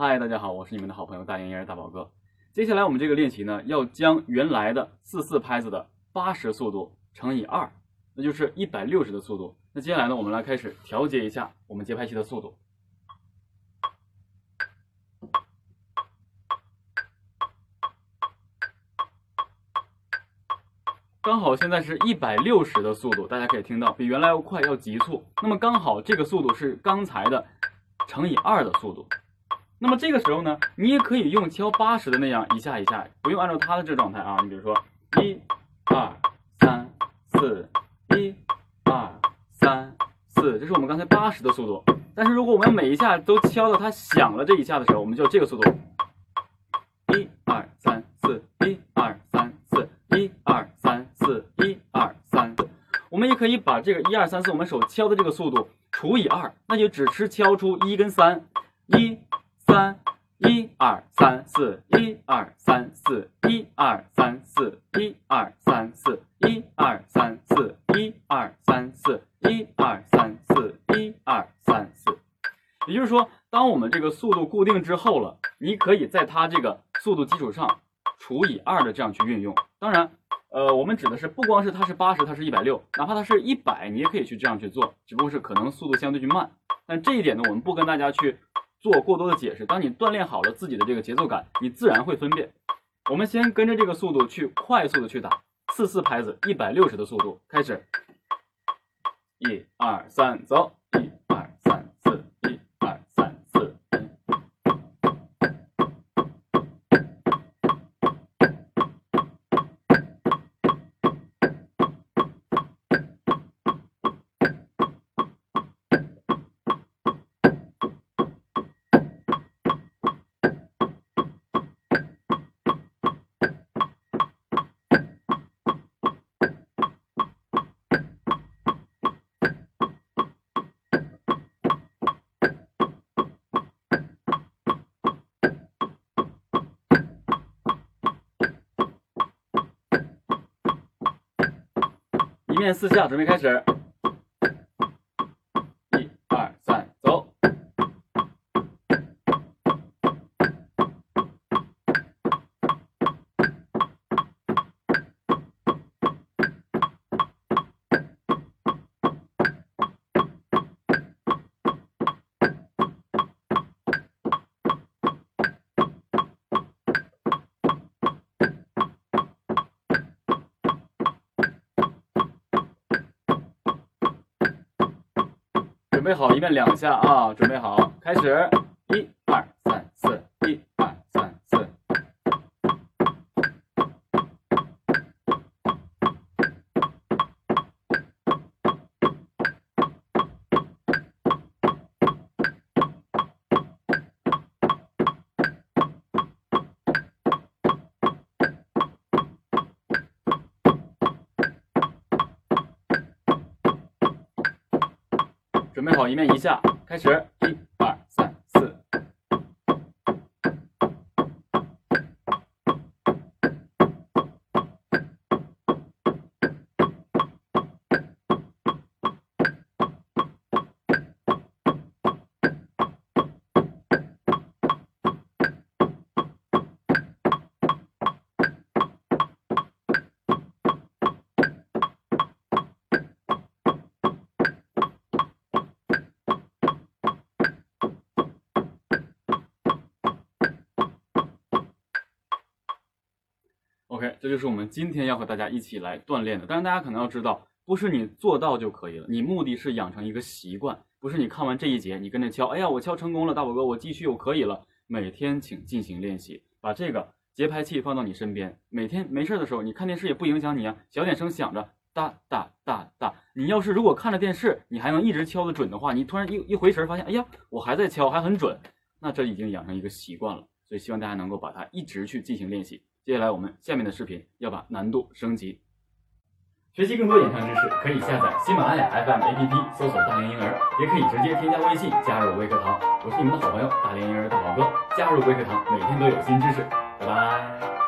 嗨，大家好，我是你们的好朋友大连婴儿大宝哥。接下来我们这个练习呢，要将原来的四四拍子的八十速度乘以二，那就是一百六十的速度。那接下来呢，我们来开始调节一下我们节拍器的速度。刚好现在是一百六十的速度，大家可以听到比原来要快，要急促。那么刚好这个速度是刚才的乘以二的速度。那么这个时候呢，你也可以用敲八十的那样一下一下，不用按照它的这个状态啊。你比如说一、二、三、四，一、二、三、四，这是我们刚才八十的速度。但是如果我们每一下都敲到它响了这一下的时候，我们就这个速度。一、二、三、四，一、二、三、四，一、二、三、四，一、二、三我们也可以把这个一二三四，我们手敲的这个速度除以二，那就只吃敲出一跟三，一三一二三四，一二三四，一二三四，一二三四，一二三四，一二三四，一二三四，一二三四。也就是说，当我们这个速度固定之后了，你可以在它这个速度基础上除以二的这样去运用。当然。呃，我们指的是不光是它是八十，它是一百六，哪怕它是一百，你也可以去这样去做，只不过是可能速度相对去慢。但这一点呢，我们不跟大家去做过多的解释。当你锻炼好了自己的这个节奏感，你自然会分辨。我们先跟着这个速度去快速的去打四四拍子，一百六十的速度开始，一二三，走。面四下，准备开始。准备好，一遍两下啊！准备好，开始，准备好，一面一下，开始，一、二、OK，这就是我们今天要和大家一起来锻炼的。但是大家可能要知道，不是你做到就可以了，你目的是养成一个习惯，不是你看完这一节你跟着敲，哎呀，我敲成功了，大宝哥，我继续，我可以了。每天请进行练习，把这个节拍器放到你身边，每天没事的时候，你看电视也不影响你啊，小点声响着，哒哒哒哒。你要是如果看着电视，你还能一直敲的准的话，你突然一一回神发现，哎呀，我还在敲，还很准，那这已经养成一个习惯了。所以希望大家能够把它一直去进行练习。接下来我们下面的视频要把难度升级。学习更多演唱知识，可以下载喜马拉雅 FM APP，搜索“大连婴儿”，也可以直接添加微信加入微课堂。我是你们的好朋友大连婴儿大宝哥，加入微课堂，每天都有新知识。拜拜。